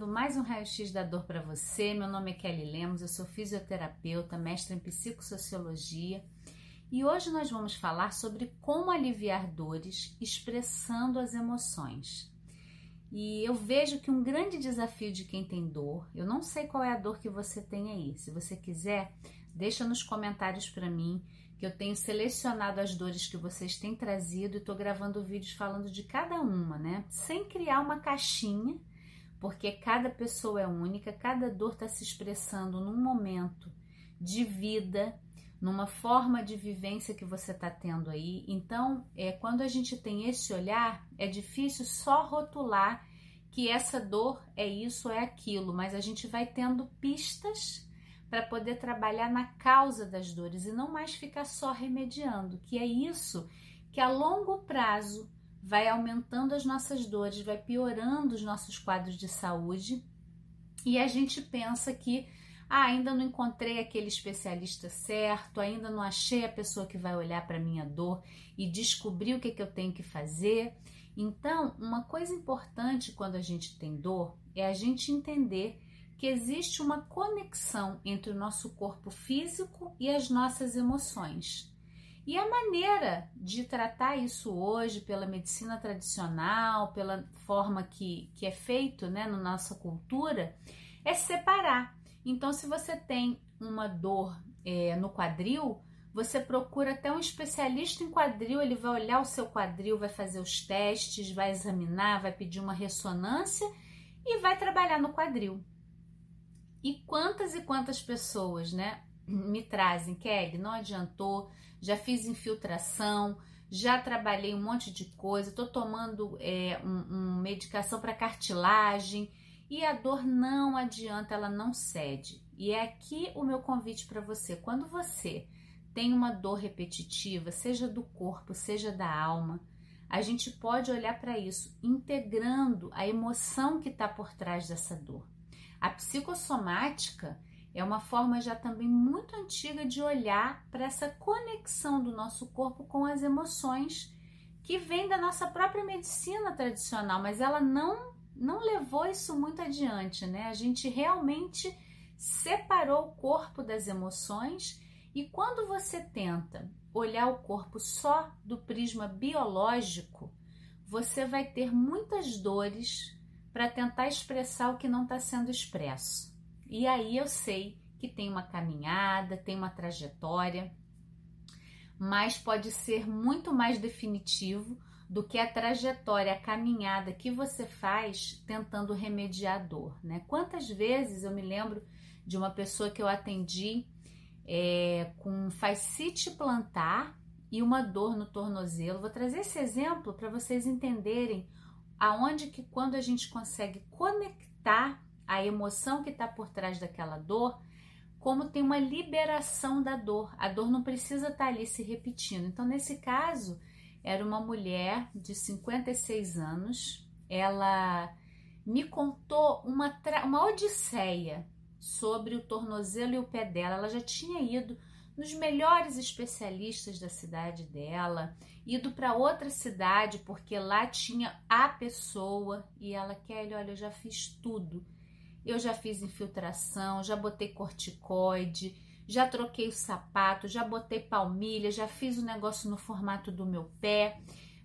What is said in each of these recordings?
Mais um raio-x da dor para você. Meu nome é Kelly Lemos, eu sou fisioterapeuta, mestre em psicossociologia e hoje nós vamos falar sobre como aliviar dores expressando as emoções. E eu vejo que um grande desafio de quem tem dor, eu não sei qual é a dor que você tem aí. Se você quiser, deixa nos comentários para mim que eu tenho selecionado as dores que vocês têm trazido e estou gravando vídeos falando de cada uma, né? Sem criar uma caixinha porque cada pessoa é única, cada dor está se expressando num momento de vida, numa forma de vivência que você está tendo aí. Então, é quando a gente tem esse olhar, é difícil só rotular que essa dor é isso é aquilo, mas a gente vai tendo pistas para poder trabalhar na causa das dores e não mais ficar só remediando, que é isso que a longo prazo vai aumentando as nossas dores, vai piorando os nossos quadros de saúde e a gente pensa que ah, ainda não encontrei aquele especialista certo, ainda não achei a pessoa que vai olhar para minha dor e descobrir o que, que eu tenho que fazer. Então, uma coisa importante quando a gente tem dor é a gente entender que existe uma conexão entre o nosso corpo físico e as nossas emoções. E a maneira de tratar isso hoje pela medicina tradicional, pela forma que, que é feito né, na nossa cultura, é separar. Então, se você tem uma dor é, no quadril, você procura até um especialista em quadril, ele vai olhar o seu quadril, vai fazer os testes, vai examinar, vai pedir uma ressonância e vai trabalhar no quadril. E quantas e quantas pessoas, né, me trazem, Kelly, não adiantou, já fiz infiltração, já trabalhei um monte de coisa, estou tomando é, um, um medicação para cartilagem e a dor não adianta, ela não cede. E é aqui o meu convite para você. Quando você tem uma dor repetitiva, seja do corpo, seja da alma, a gente pode olhar para isso integrando a emoção que está por trás dessa dor. A psicossomática é uma forma já também muito antiga de olhar para essa conexão do nosso corpo com as emoções que vem da nossa própria medicina tradicional, mas ela não não levou isso muito adiante, né? A gente realmente separou o corpo das emoções e quando você tenta olhar o corpo só do prisma biológico, você vai ter muitas dores para tentar expressar o que não está sendo expresso. E aí eu sei que tem uma caminhada, tem uma trajetória, mas pode ser muito mais definitivo do que a trajetória, a caminhada que você faz tentando remediar a dor, né? Quantas vezes eu me lembro de uma pessoa que eu atendi é, com fascite plantar e uma dor no tornozelo. Vou trazer esse exemplo para vocês entenderem aonde que quando a gente consegue conectar a emoção que está por trás daquela dor, como tem uma liberação da dor. A dor não precisa estar tá ali se repetindo. Então, nesse caso, era uma mulher de 56 anos, ela me contou uma, uma odisseia sobre o tornozelo e o pé dela. Ela já tinha ido nos melhores especialistas da cidade dela, ido para outra cidade porque lá tinha a pessoa e ela, Kelly, olha, eu já fiz tudo eu já fiz infiltração, já botei corticoide, já troquei o sapato, já botei palmilha, já fiz o negócio no formato do meu pé,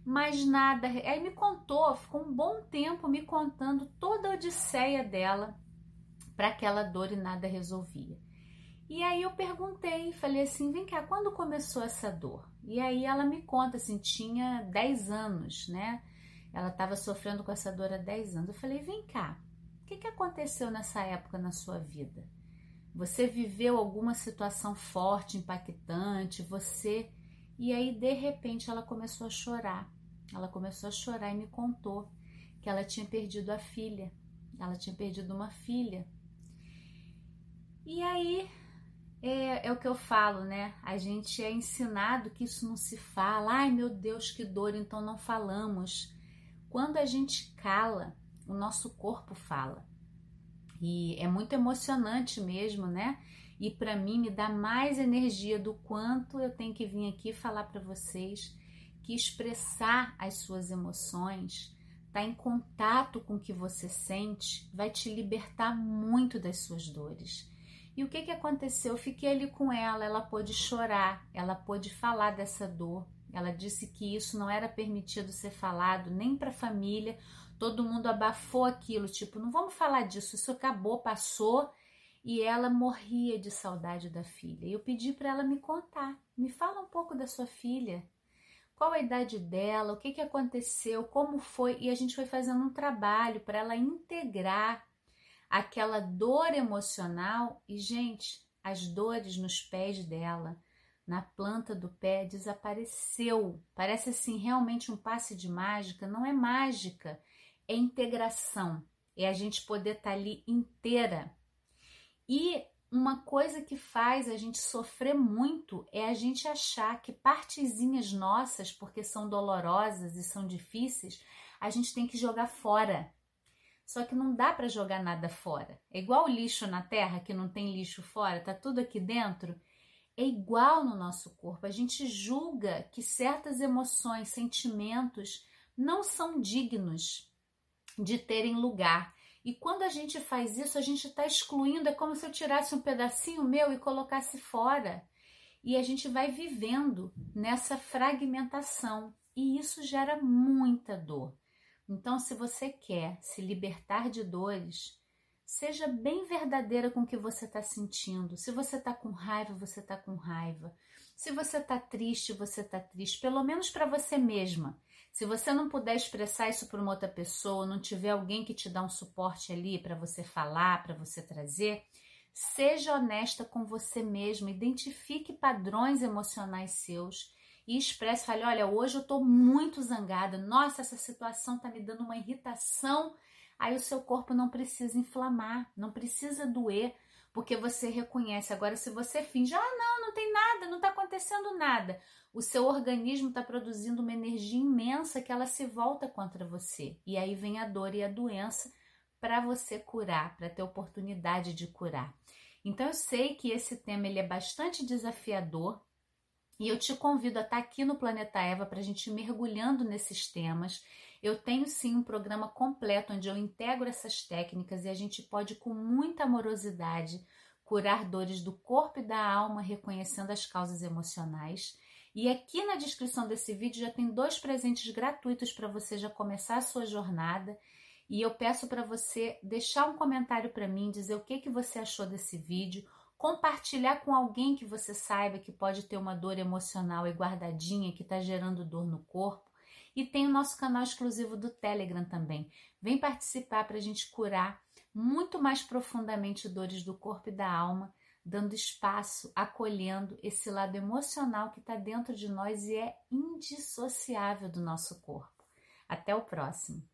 mas nada. Aí me contou, ficou um bom tempo me contando toda a odisseia dela para aquela dor e nada resolvia. E aí eu perguntei, falei assim, vem cá, quando começou essa dor? E aí ela me conta assim, tinha 10 anos, né? Ela estava sofrendo com essa dor há 10 anos. Eu falei, vem cá, que, que aconteceu nessa época na sua vida? Você viveu alguma situação forte, impactante, você. E aí, de repente, ela começou a chorar. Ela começou a chorar e me contou que ela tinha perdido a filha. Ela tinha perdido uma filha. E aí, é, é, o que eu falo, né? A gente é ensinado que isso não se fala. Ai, meu Deus, que dor, então não falamos. Quando a gente cala, o nosso corpo fala. E é muito emocionante mesmo, né? E para mim me dá mais energia do quanto eu tenho que vir aqui falar para vocês que expressar as suas emoções estar tá em contato com o que você sente, vai te libertar muito das suas dores. E o que, que aconteceu? Eu fiquei ali com ela, ela pôde chorar, ela pôde falar dessa dor. Ela disse que isso não era permitido ser falado nem para a família. Todo mundo abafou aquilo, tipo, não vamos falar disso, isso acabou, passou. E ela morria de saudade da filha. E eu pedi para ela me contar. Me fala um pouco da sua filha. Qual a idade dela? O que, que aconteceu? Como foi? E a gente foi fazendo um trabalho para ela integrar aquela dor emocional e, gente, as dores nos pés dela, na planta do pé, desapareceu. Parece assim realmente um passe de mágica. Não é mágica, é integração. É a gente poder estar tá ali inteira. E uma coisa que faz a gente sofrer muito é a gente achar que partezinhas nossas, porque são dolorosas e são difíceis, a gente tem que jogar fora. Só que não dá para jogar nada fora. É igual o lixo na terra, que não tem lixo fora, tá tudo aqui dentro. É igual no nosso corpo. A gente julga que certas emoções, sentimentos não são dignos de terem lugar. E quando a gente faz isso, a gente está excluindo. É como se eu tirasse um pedacinho meu e colocasse fora. E a gente vai vivendo nessa fragmentação. E isso gera muita dor. Então, se você quer se libertar de dores, seja bem verdadeira com o que você está sentindo. Se você está com raiva, você está com raiva. Se você está triste, você está triste, pelo menos para você mesma. Se você não puder expressar isso para uma outra pessoa, não tiver alguém que te dá um suporte ali para você falar, para você trazer, seja honesta com você mesma, identifique padrões emocionais seus e expresse, fale, olha, hoje eu estou muito zangada, nossa, essa situação está me dando uma irritação. Aí o seu corpo não precisa inflamar, não precisa doer, porque você reconhece. Agora, se você finge, ah, não, não tem nada, não está acontecendo nada, o seu organismo está produzindo uma energia imensa que ela se volta contra você. E aí vem a dor e a doença para você curar, para ter oportunidade de curar. Então eu sei que esse tema ele é bastante desafiador, e eu te convido a estar aqui no Planeta Eva para a gente ir mergulhando nesses temas. Eu tenho sim um programa completo onde eu integro essas técnicas e a gente pode, com muita amorosidade, curar dores do corpo e da alma, reconhecendo as causas emocionais. E aqui na descrição desse vídeo já tem dois presentes gratuitos para você já começar a sua jornada. E eu peço para você deixar um comentário para mim, dizer o que, que você achou desse vídeo, compartilhar com alguém que você saiba que pode ter uma dor emocional e guardadinha que está gerando dor no corpo. E tem o nosso canal exclusivo do Telegram também. Vem participar para a gente curar muito mais profundamente dores do corpo e da alma, dando espaço, acolhendo esse lado emocional que está dentro de nós e é indissociável do nosso corpo. Até o próximo!